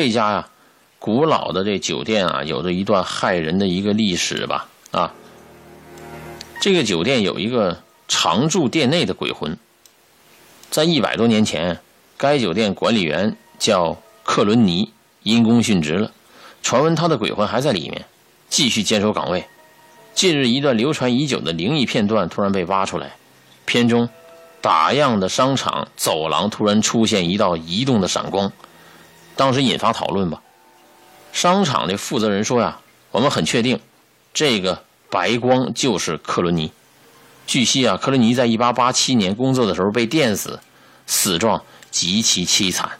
这家呀，古老的这酒店啊，有着一段骇人的一个历史吧啊。这个酒店有一个常驻店内的鬼魂，在一百多年前，该酒店管理员叫克伦尼，因公殉职了。传闻他的鬼魂还在里面，继续坚守岗位。近日，一段流传已久的灵异片段突然被挖出来。片中，打烊的商场走廊突然出现一道移动的闪光，当时引发讨论吧。商场的负责人说呀：“我们很确定，这个白光就是克伦尼。”据悉啊，克伦尼在1887年工作的时候被电死，死状极其凄惨。